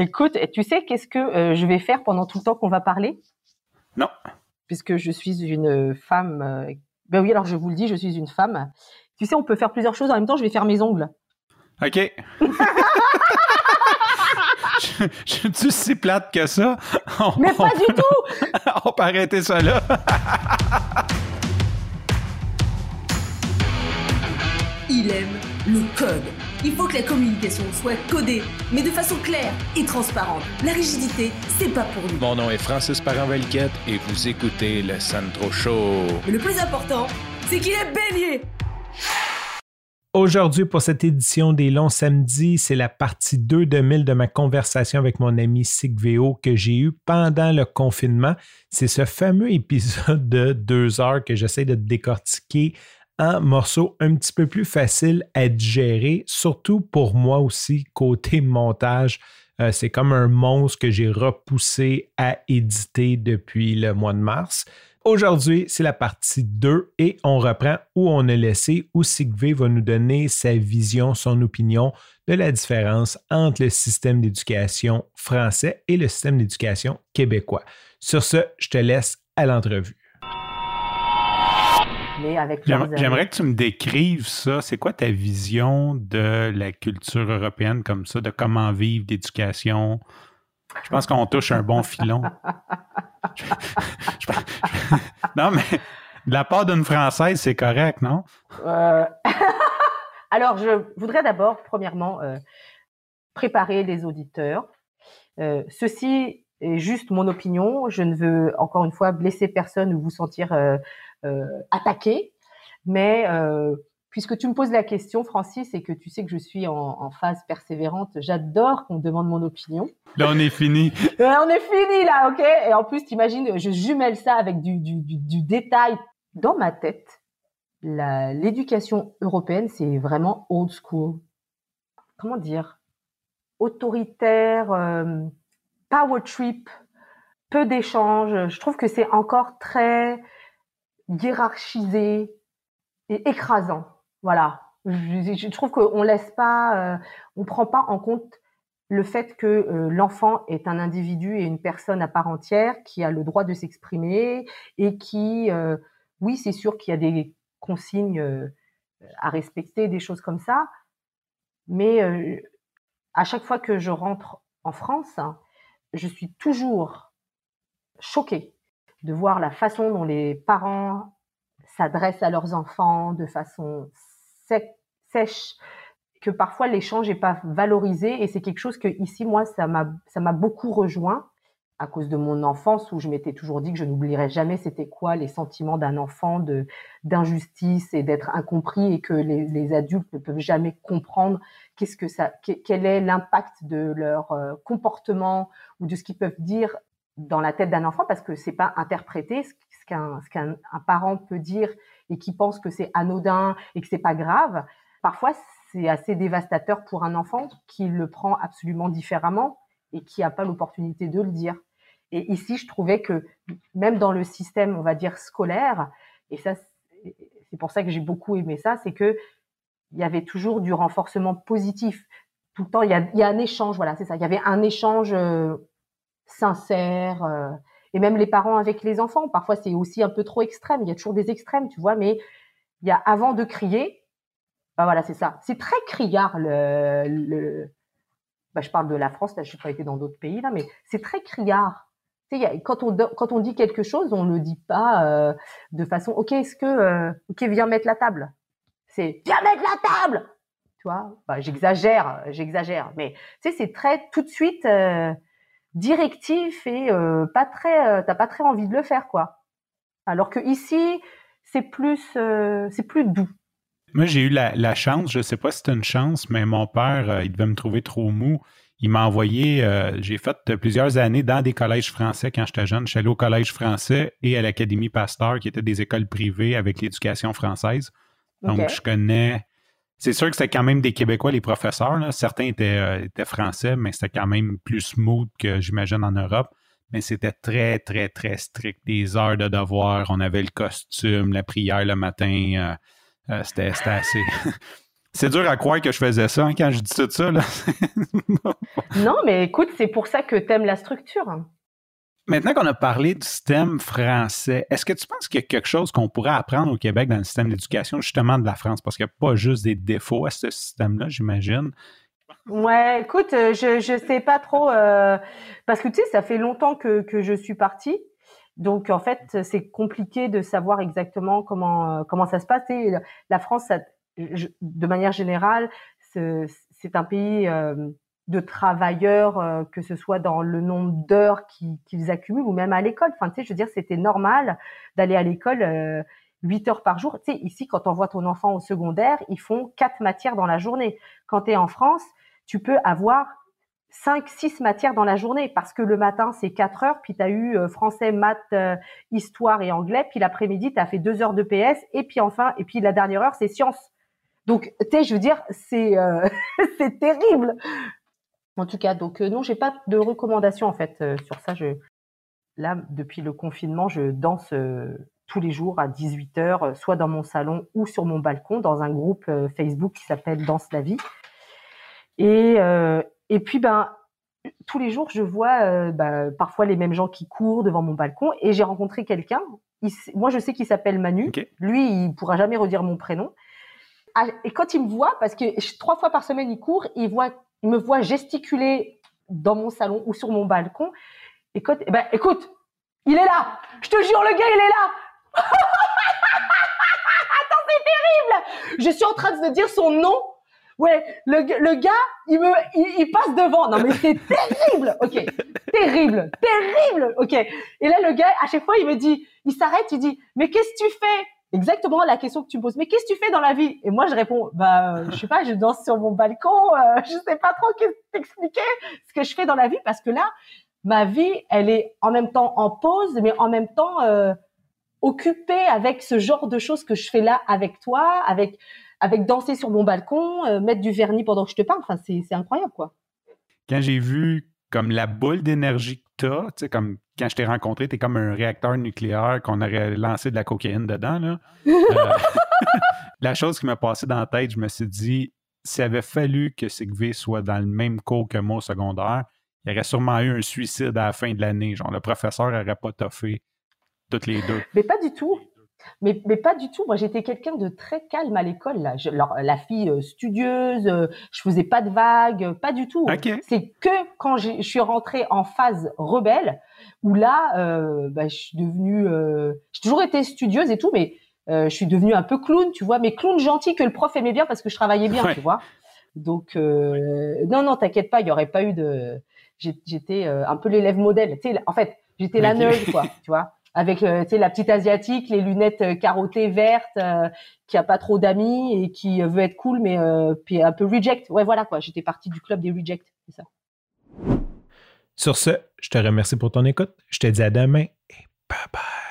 Écoute, tu sais qu'est-ce que euh, je vais faire pendant tout le temps qu'on va parler? Non. Puisque je suis une femme. Euh, ben oui, alors je vous le dis, je suis une femme. Tu sais, on peut faire plusieurs choses en même temps. Je vais faire mes ongles. OK. je, je suis si plate que ça. Mais pas du tout! on peut arrêter ça là. Il aime le code. Il faut que la communication soit codée, mais de façon claire et transparente. La rigidité, c'est pas pour nous. Mon nom est Francis parent et vous écoutez le Sandro Show. Mais le plus important, c'est qu'il est bélier. Aujourd'hui, pour cette édition des longs samedis, c'est la partie 2 de 1000 de ma conversation avec mon ami Sigveo que j'ai eu pendant le confinement. C'est ce fameux épisode de deux heures que j'essaie de décortiquer un morceau un petit peu plus facile à digérer, surtout pour moi aussi, côté montage. Euh, c'est comme un monstre que j'ai repoussé à éditer depuis le mois de mars. Aujourd'hui, c'est la partie 2 et on reprend où on a laissé, où Sigvé va nous donner sa vision, son opinion de la différence entre le système d'éducation français et le système d'éducation québécois. Sur ce, je te laisse à l'entrevue. J'aimerais que tu me décrives ça. C'est quoi ta vision de la culture européenne comme ça, de comment vivre l'éducation? Je pense qu'on touche un bon filon. non, mais de la part d'une Française, c'est correct, non? Euh, alors, je voudrais d'abord, premièrement, euh, préparer les auditeurs. Euh, ceci est juste mon opinion. Je ne veux, encore une fois, blesser personne ou vous sentir euh, attaqué. Mais euh, puisque tu me poses la question, Francis, et que tu sais que je suis en, phase persévérante, j'adore qu'on me demande mon opinion. Là, on est fini. on est fini, là, OK? Et en plus, t'imagines, je jumelle ça avec du, du, du, détail. Dans ma tête, l'éducation européenne, c'est vraiment old school. Comment dire? Autoritaire, euh, power trip, peu d'échanges. Je trouve que c'est encore très hiérarchisé et écrasant. Voilà. Je, trouve qu'on laisse pas, euh, on prend pas en compte le fait que euh, l'enfant est un individu et une personne à part entière qui a le droit de s'exprimer et qui, euh, oui, c'est sûr qu'il y a des consignes à respecter, des choses comme ça, mais à chaque fois que je rentre en France, je suis toujours choquée de voir la façon dont les parents s'adressent à leurs enfants de façon sèche, que parfois l'échange n'est pas valorisé. Et c'est quelque chose que ici moi ça m'a beaucoup rejoint à cause de mon enfance où je m'étais toujours dit que je n'oublierais jamais c'était quoi les sentiments d'un enfant d'injustice et d'être incompris et que les, les, adultes ne peuvent jamais comprendre qu'est-ce que ça quel est l'impact de leur euh, comportement ou de ce qu'ils peuvent dire dans la tête d'un enfant parce que c'est pas interprété ce qu'un ce qu'un parent peut dire et qui pense que c'est anodin et que c'est pas grave. Parfois, c'est assez dévastateur pour un enfant qui le prend absolument différemment et qui n'a pas l'opportunité de le dire. Et ici, je trouvais que même dans le système, on va dire scolaire, et ça, c'est pour ça que j'ai beaucoup aimé ça, c'est que il y avait toujours du renforcement positif. Tout le temps, il y a, y a un échange, voilà, c'est ça. Il y avait un échange euh, sincère. Euh, et même les parents avec les enfants, parfois c'est aussi un peu trop extrême. Il y a toujours des extrêmes, tu vois, mais il y a avant de crier, bah voilà, c'est ça. C'est très criard le, le bah, je parle de la France, là, je n'ai pas été dans d'autres pays là, mais c'est très criard. Quand on quand on dit quelque chose, on le dit pas euh, de façon, ok, est-ce que, euh, ok, viens mettre la table. C'est viens mettre la table. Tu vois, bah, j'exagère, j'exagère, mais c'est très tout de suite. Directif et euh, pas très, euh, t'as pas très envie de le faire, quoi. Alors que ici, c'est plus, euh, c'est plus doux. Moi, j'ai eu la, chance, je sais pas si c'est une chance, mais mon père, il devait me trouver trop mou. Il m'a envoyé, j'ai fait plusieurs années dans des collèges français quand j'étais jeune. Je suis allé au collège français et à l'Académie Pasteur, qui étaient des écoles privées avec l'éducation française. Donc, je connais c'est sûr que c'était quand même des Québécois, les professeurs. Certains étaient, euh, étaient, français, mais c'était quand même plus smooth que j'imagine en Europe. Mais c'était très, très, très strict. Des heures de devoir, on avait le costume, la prière le matin. Euh, euh, c'était assez. C'est dur à croire que je faisais ça hein, quand je dis tout ça. Non, mais écoute, c'est pour ça que tu aimes la structure. Maintenant qu'on a parlé du système français, est-ce que tu penses qu'il y a quelque chose qu'on pourrait apprendre au Québec dans le système d'éducation, justement de la France? Parce qu'il n'y a pas juste des défauts à ce système-là, j'imagine. Ouais, écoute, euh, je ne sais pas trop, euh, parce que tu sais, ça fait longtemps que, que je suis partie. Donc en fait, c'est compliqué de savoir exactement comment comment ça se passe. la France, de manière générale, c'est un pays euh, de travailleurs, euh, que ce soit dans le nombre d'heures qu'ils accumulent ou même à l'école. Enfin, tu sais, je veux dire, c'était normal d'aller à l'école euh, 8 heures par jour. Tu sais, ici, quand on voit ton enfant au secondaire, ils font quatre matières dans la journée. Quand tu es en France, tu peux avoir 5, 6 matières dans la journée parce que le matin, c'est 4 heures, puis tu as eu euh, français, maths, euh, histoire et anglais, puis l'après-midi, tu as fait 2 heures de PS, et puis enfin, et puis la dernière heure, c'est sciences. Donc, tu sais, je veux dire, c'est c'est terrible. En tout cas, donc non, j'ai pas de recommandations en fait sur ça. Je, là, depuis le confinement, je danse tous les jours à 18 heures, soit dans mon salon ou sur mon balcon, dans un groupe Facebook qui s'appelle Danse la vie. Et, et puis, ben, tous les jours, je vois euh, ben, parfois les mêmes gens qui courent devant mon balcon. Et j'ai rencontré quelqu'un. Moi, je sais qu'il s'appelle Manu. Lui, il pourra jamais redire mon prénom. Ah, et quand il me voit, parce que trois fois par semaine, il court, il, voit, il me voit gesticuler dans mon salon ou sur mon balcon. Quand, eh ben, écoute, il est là. Je te jure, le gars, il est là. Attends, c'est terrible. Je suis en train de dire son nom Ouais, le, le gars, il me, il, passe devant. Non, mais c'est terrible. Ok, terrible, terrible. Ok. Et là, le gars, à chaque fois, il me dit, il s'arrête, il dit, mais qu'est-ce que tu fais? Exactement la question que tu me poses. Mais qu'est-ce que tu fais dans la vie? Et moi, je réponds, bah, je sais pas, je danse sur mon balcon. Euh, je sais pas trop t'expliquer ce que je fais dans la vie parce que là, ma vie, elle est en même temps en pause, mais en même temps euh, occupée avec ce genre de choses que je fais là avec toi, avec avec danser sur mon balcon, euh, mettre du vernis pendant que je te parle. Enfin, c'est incroyable, quoi. Quand j'ai vu comme la boule d'énergie tu as, tu sais, comme quand je t'ai rencontré, tu es comme un réacteur nucléaire qu'on aurait lancé de la cocaïne dedans. Là. Euh, la chose qui m'a passé dans la tête, je me suis dit, s'il avait fallu que Sigvé soit dans le même cours que moi au secondaire, il y aurait sûrement eu un suicide à la fin de l'année. Genre, le professeur n'aurait pas toffé toutes les deux. Mais pas du tout. Mais, mais pas du tout. Moi, j'étais quelqu'un de très calme à l'école. Là. la fille euh, studieuse, euh, je faisais pas de vagues, pas du tout. C'est que quand je suis rentrée en phase rebelle, où là, euh, bah, je suis devenue... Euh, j'ai toujours été studieuse et tout, mais je suis devenue un peu clown, tu vois. Mais clown gentil que le prof aimait bien parce que je travaillais bien, tu vois. Donc, non, non, t'inquiète pas, il y aurait pas eu de... J'étais un peu l'élève modèle. Tu sais, en fait, j'étais la nerd, quoi, tu vois avec euh, la petite asiatique, les lunettes euh, carottées vertes, euh, qui a pas trop d'amis et qui veut être cool mais un peu reject. Ouais voilà quoi, j'étais partie du club des reject, c'est ça. Sur ce, je te remercie pour ton écoute. Je te dis à demain et bye bye.